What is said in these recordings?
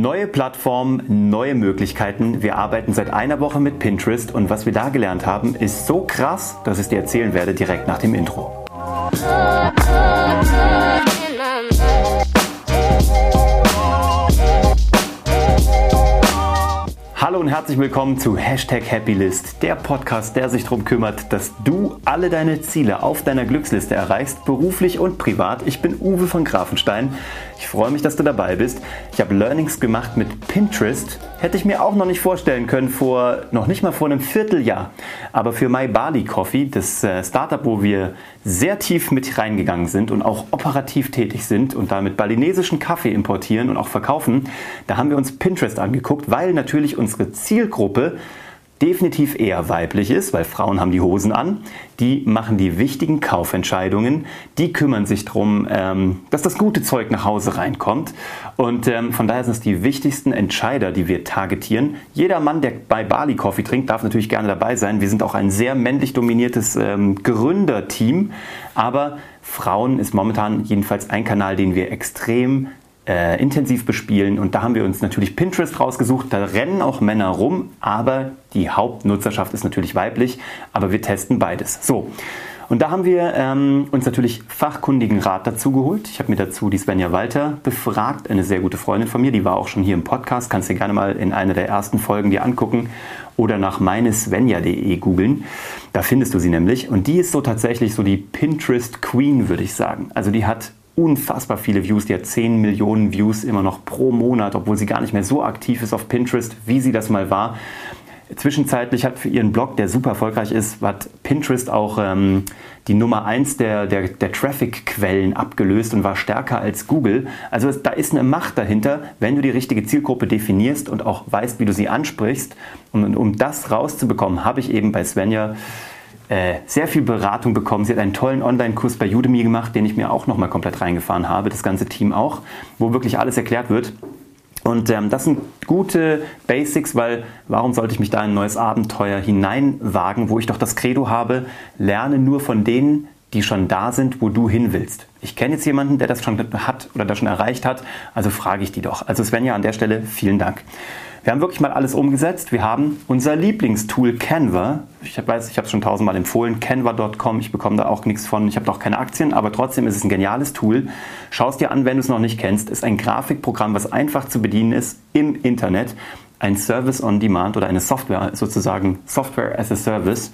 Neue Plattform, neue Möglichkeiten. Wir arbeiten seit einer Woche mit Pinterest und was wir da gelernt haben, ist so krass, dass ich es dir erzählen werde direkt nach dem Intro. Hallo und herzlich willkommen zu Hashtag Happylist, der Podcast, der sich darum kümmert, dass du alle deine Ziele auf deiner Glücksliste erreichst, beruflich und privat. Ich bin Uwe von Grafenstein. Ich freue mich, dass du dabei bist. Ich habe Learnings gemacht mit Pinterest. Hätte ich mir auch noch nicht vorstellen können vor noch nicht mal vor einem Vierteljahr. Aber für My Bali Coffee, das äh, Startup, wo wir sehr tief mit reingegangen sind und auch operativ tätig sind und damit balinesischen Kaffee importieren und auch verkaufen, da haben wir uns Pinterest angeguckt, weil natürlich unsere Zielgruppe definitiv eher weiblich ist, weil Frauen haben die Hosen an, die machen die wichtigen Kaufentscheidungen, die kümmern sich darum, ähm, dass das gute Zeug nach Hause reinkommt. Und ähm, von daher sind es die wichtigsten Entscheider, die wir targetieren. Jeder Mann, der bei Bali Coffee trinkt, darf natürlich gerne dabei sein. Wir sind auch ein sehr männlich dominiertes ähm, Gründerteam, aber Frauen ist momentan jedenfalls ein Kanal, den wir extrem äh, intensiv bespielen. Und da haben wir uns natürlich Pinterest rausgesucht. Da rennen auch Männer rum, aber die Hauptnutzerschaft ist natürlich weiblich. Aber wir testen beides. So. Und da haben wir ähm, uns natürlich fachkundigen Rat dazu geholt. Ich habe mir dazu die Svenja Walter befragt, eine sehr gute Freundin von mir, die war auch schon hier im Podcast, kannst du gerne mal in einer der ersten Folgen dir angucken oder nach meinesvenja.de googeln. Da findest du sie nämlich. Und die ist so tatsächlich so die Pinterest Queen, würde ich sagen. Also die hat unfassbar viele Views. Die hat 10 Millionen Views immer noch pro Monat, obwohl sie gar nicht mehr so aktiv ist auf Pinterest, wie sie das mal war. Zwischenzeitlich hat für ihren Blog, der super erfolgreich ist, hat Pinterest auch ähm, die Nummer 1 der, der, der Traffic-Quellen abgelöst und war stärker als Google. Also da ist eine Macht dahinter, wenn du die richtige Zielgruppe definierst und auch weißt, wie du sie ansprichst. Und um das rauszubekommen, habe ich eben bei Svenja äh, sehr viel Beratung bekommen. Sie hat einen tollen Online-Kurs bei Udemy gemacht, den ich mir auch nochmal komplett reingefahren habe, das ganze Team auch, wo wirklich alles erklärt wird. Und ähm, das sind gute Basics, weil warum sollte ich mich da in ein neues Abenteuer hineinwagen, wo ich doch das Credo habe, lerne nur von denen, die schon da sind, wo du hin willst. Ich kenne jetzt jemanden, der das schon hat oder das schon erreicht hat, also frage ich die doch. Also Svenja, an der Stelle vielen Dank. Wir haben wirklich mal alles umgesetzt. Wir haben unser Lieblingstool Canva. Ich weiß, ich habe es schon tausendmal empfohlen. Canva.com. Ich bekomme da auch nichts von. Ich habe auch keine Aktien, aber trotzdem ist es ein geniales Tool. Schau es dir an, wenn du es noch nicht kennst. Ist ein Grafikprogramm, was einfach zu bedienen ist im Internet. Ein Service on Demand oder eine Software, sozusagen Software as a Service.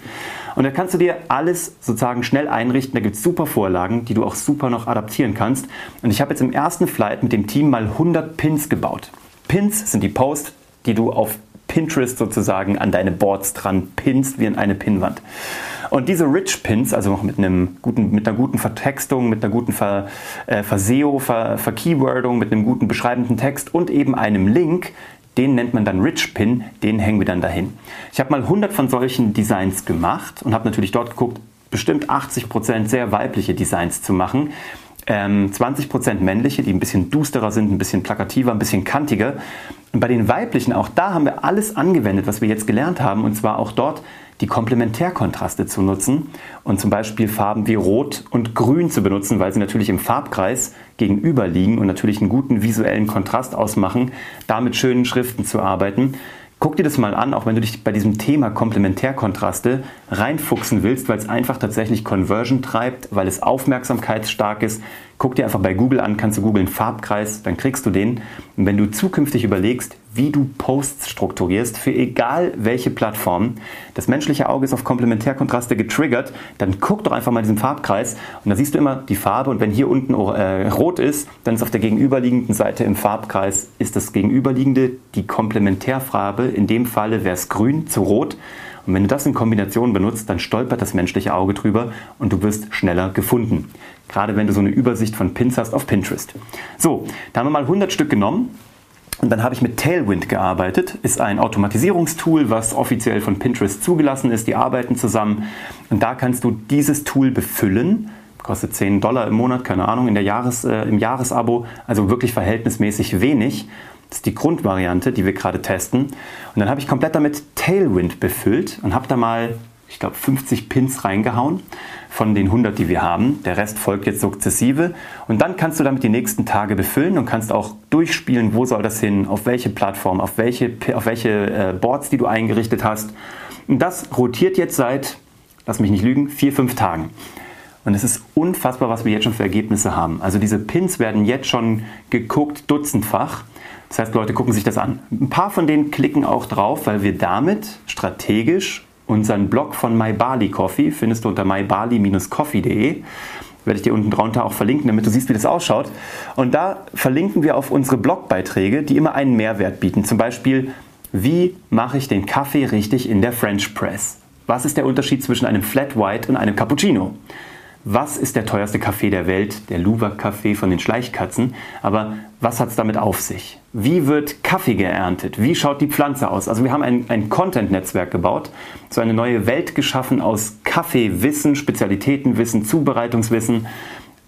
Und da kannst du dir alles sozusagen schnell einrichten. Da gibt es super Vorlagen, die du auch super noch adaptieren kannst. Und ich habe jetzt im ersten Flight mit dem Team mal 100 Pins gebaut. Pins sind die Post, die du auf Pinterest sozusagen an deine Boards dran pinst, wie in eine Pinnwand. Und diese Rich Pins, also noch mit, einem guten, mit einer guten Vertextung, mit einer guten Ver, äh, Verseo, Ver, Verkeywordung, mit einem guten beschreibenden Text und eben einem Link, den nennt man dann Rich Pin, den hängen wir dann dahin. Ich habe mal 100 von solchen Designs gemacht und habe natürlich dort geguckt, bestimmt 80% sehr weibliche Designs zu machen ähm, 20% männliche, die ein bisschen dusterer sind, ein bisschen plakativer, ein bisschen kantiger. Und bei den weiblichen, auch da haben wir alles angewendet, was wir jetzt gelernt haben, und zwar auch dort die Komplementärkontraste zu nutzen und zum Beispiel Farben wie Rot und Grün zu benutzen, weil sie natürlich im Farbkreis gegenüber liegen und natürlich einen guten visuellen Kontrast ausmachen, da mit schönen Schriften zu arbeiten. Guck dir das mal an, auch wenn du dich bei diesem Thema Komplementärkontraste reinfuchsen willst, weil es einfach tatsächlich Conversion treibt, weil es aufmerksamkeitsstark ist. Guck dir einfach bei Google an, kannst du googeln Farbkreis, dann kriegst du den. Und wenn du zukünftig überlegst, wie du Posts strukturierst, für egal welche Plattform, das menschliche Auge ist auf Komplementärkontraste getriggert, dann guck doch einfach mal diesen Farbkreis und da siehst du immer die Farbe und wenn hier unten äh, rot ist, dann ist auf der gegenüberliegenden Seite im Farbkreis ist das gegenüberliegende die Komplementärfarbe, in dem Falle wäre es grün zu rot und wenn du das in Kombination benutzt, dann stolpert das menschliche Auge drüber und du wirst schneller gefunden. Gerade wenn du so eine Übersicht von Pins hast auf Pinterest. So, da haben wir mal 100 Stück genommen. Und dann habe ich mit Tailwind gearbeitet, ist ein Automatisierungstool, was offiziell von Pinterest zugelassen ist. Die arbeiten zusammen. Und da kannst du dieses Tool befüllen. Kostet 10 Dollar im Monat, keine Ahnung, in der Jahres, äh, im Jahresabo. Also wirklich verhältnismäßig wenig. Das ist die Grundvariante, die wir gerade testen. Und dann habe ich komplett damit Tailwind befüllt und habe da mal, ich glaube, 50 Pins reingehauen von den 100, die wir haben. Der Rest folgt jetzt sukzessive. Und dann kannst du damit die nächsten Tage befüllen und kannst auch durchspielen, wo soll das hin, auf welche Plattform, auf welche, auf welche äh, Boards, die du eingerichtet hast. Und das rotiert jetzt seit, lass mich nicht lügen, vier, fünf Tagen. Und es ist unfassbar, was wir jetzt schon für Ergebnisse haben. Also diese Pins werden jetzt schon geguckt, dutzendfach. Das heißt, Leute gucken sich das an. Ein paar von denen klicken auch drauf, weil wir damit strategisch unseren Blog von MyBali Coffee, findest du unter mybali-coffee.de, werde ich dir unten drunter auch verlinken, damit du siehst, wie das ausschaut. Und da verlinken wir auf unsere Blogbeiträge, die immer einen Mehrwert bieten. Zum Beispiel, wie mache ich den Kaffee richtig in der French Press? Was ist der Unterschied zwischen einem Flat White und einem Cappuccino? Was ist der teuerste Kaffee der Welt, der Luwak-Kaffee von den Schleichkatzen, aber was hat es damit auf sich? Wie wird Kaffee geerntet? Wie schaut die Pflanze aus? Also wir haben ein, ein Content-Netzwerk gebaut, so eine neue Welt geschaffen aus Kaffeewissen, Spezialitätenwissen, Zubereitungswissen,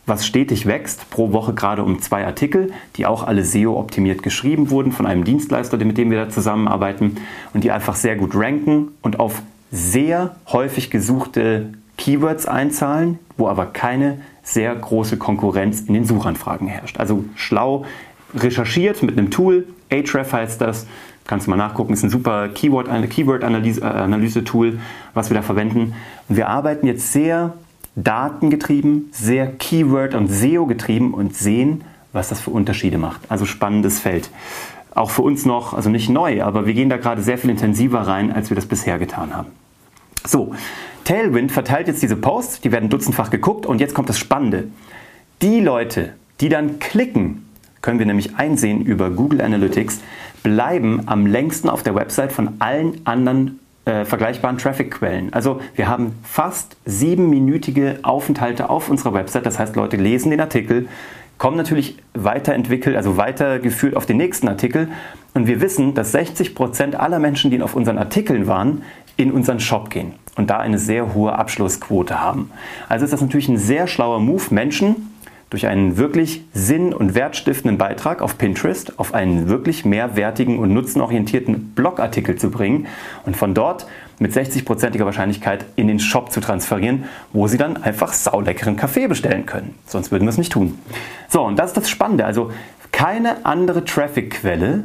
was stetig wächst, pro Woche gerade um zwei Artikel, die auch alle SEO-optimiert geschrieben wurden von einem Dienstleister, mit dem wir da zusammenarbeiten und die einfach sehr gut ranken und auf sehr häufig gesuchte Keywords einzahlen, wo aber keine sehr große Konkurrenz in den Suchanfragen herrscht. Also schlau recherchiert mit einem Tool, Ahrefs heißt das, kannst du mal nachgucken, ist ein super Keyword, eine Keyword-Analyse-Tool, was wir da verwenden. Und wir arbeiten jetzt sehr datengetrieben, sehr Keyword- und SEO-getrieben und sehen, was das für Unterschiede macht. Also spannendes Feld. Auch für uns noch, also nicht neu, aber wir gehen da gerade sehr viel intensiver rein, als wir das bisher getan haben. So, Tailwind verteilt jetzt diese Posts, die werden dutzendfach geguckt und jetzt kommt das Spannende. Die Leute, die dann klicken, können wir nämlich einsehen über Google Analytics, bleiben am längsten auf der Website von allen anderen äh, vergleichbaren Traffic-Quellen. Also wir haben fast siebenminütige Aufenthalte auf unserer Website. Das heißt, Leute lesen den Artikel, kommen natürlich weiterentwickelt, also weitergeführt auf den nächsten Artikel. Und wir wissen, dass 60 Prozent aller Menschen, die auf unseren Artikeln waren, in unseren Shop gehen und da eine sehr hohe Abschlussquote haben. Also ist das natürlich ein sehr schlauer Move, Menschen durch einen wirklich sinn- und wertstiftenden Beitrag auf Pinterest auf einen wirklich mehrwertigen und nutzenorientierten Blogartikel zu bringen und von dort mit 60%iger Wahrscheinlichkeit in den Shop zu transferieren, wo sie dann einfach sauleckeren Kaffee bestellen können. Sonst würden wir es nicht tun. So, und das ist das Spannende. Also keine andere Traffic-Quelle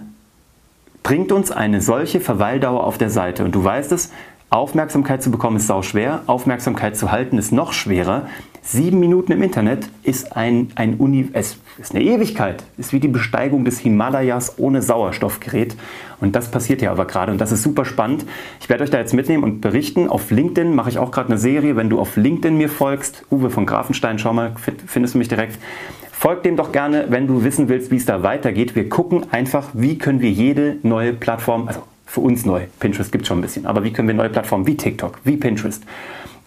bringt uns eine solche Verweildauer auf der Seite. Und du weißt es, Aufmerksamkeit zu bekommen ist sau schwer, Aufmerksamkeit zu halten ist noch schwerer. Sieben Minuten im Internet ist ein, ein Uni, es ist eine Ewigkeit, ist wie die Besteigung des Himalayas ohne Sauerstoffgerät. Und das passiert ja aber gerade und das ist super spannend. Ich werde euch da jetzt mitnehmen und berichten. Auf LinkedIn mache ich auch gerade eine Serie. Wenn du auf LinkedIn mir folgst, Uwe von Grafenstein, schau mal, findest du mich direkt. Folgt dem doch gerne, wenn du wissen willst, wie es da weitergeht. Wir gucken einfach, wie können wir jede neue Plattform, also für uns neu. Pinterest gibt es schon ein bisschen. Aber wie können wir neue Plattformen wie TikTok, wie Pinterest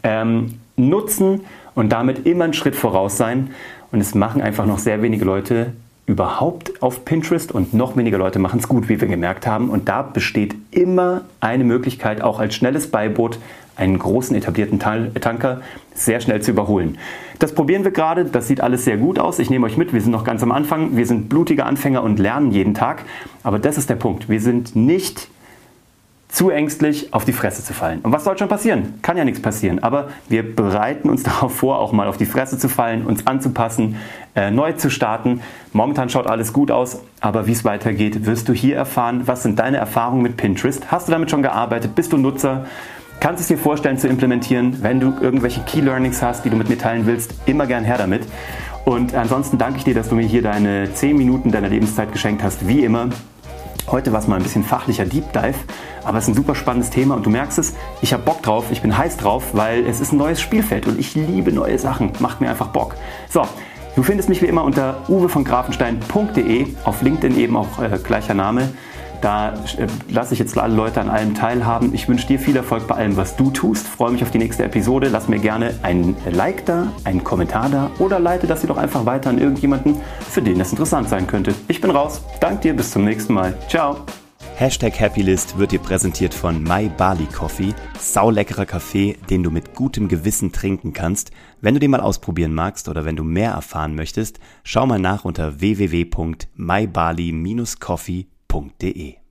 ähm, nutzen und damit immer einen Schritt voraus sein? Und es machen einfach noch sehr wenige Leute überhaupt auf Pinterest und noch weniger Leute machen es gut, wie wir gemerkt haben. Und da besteht immer eine Möglichkeit, auch als schnelles Beiboot einen großen etablierten Tanker sehr schnell zu überholen. Das probieren wir gerade, das sieht alles sehr gut aus. Ich nehme euch mit, wir sind noch ganz am Anfang, wir sind blutige Anfänger und lernen jeden Tag. Aber das ist der Punkt, wir sind nicht zu ängstlich auf die Fresse zu fallen. Und was soll schon passieren? Kann ja nichts passieren. Aber wir bereiten uns darauf vor, auch mal auf die Fresse zu fallen, uns anzupassen, äh, neu zu starten. Momentan schaut alles gut aus, aber wie es weitergeht, wirst du hier erfahren. Was sind deine Erfahrungen mit Pinterest? Hast du damit schon gearbeitet? Bist du Nutzer? Kannst du es dir vorstellen zu implementieren? Wenn du irgendwelche Key Learnings hast, die du mit mir teilen willst, immer gern her damit. Und ansonsten danke ich dir, dass du mir hier deine 10 Minuten deiner Lebenszeit geschenkt hast, wie immer. Heute war es mal ein bisschen fachlicher Deep Dive, aber es ist ein super spannendes Thema und du merkst es, ich habe Bock drauf, ich bin heiß drauf, weil es ist ein neues Spielfeld und ich liebe neue Sachen, macht mir einfach Bock. So, du findest mich wie immer unter uwevongrafenstein.de, auf LinkedIn eben auch äh, gleicher Name. Da äh, lasse ich jetzt alle Leute an allem teilhaben. Ich wünsche dir viel Erfolg bei allem, was du tust. Freue mich auf die nächste Episode. Lass mir gerne ein Like da, einen Kommentar da oder leite das hier doch einfach weiter an irgendjemanden, für den das interessant sein könnte. Ich bin raus. Dank dir. Bis zum nächsten Mal. Ciao. Hashtag Happylist wird dir präsentiert von My Bali Coffee. Sauleckerer Kaffee, den du mit gutem Gewissen trinken kannst. Wenn du den mal ausprobieren magst oder wenn du mehr erfahren möchtest, schau mal nach unter www.mybali-coffee.de www.ftf.de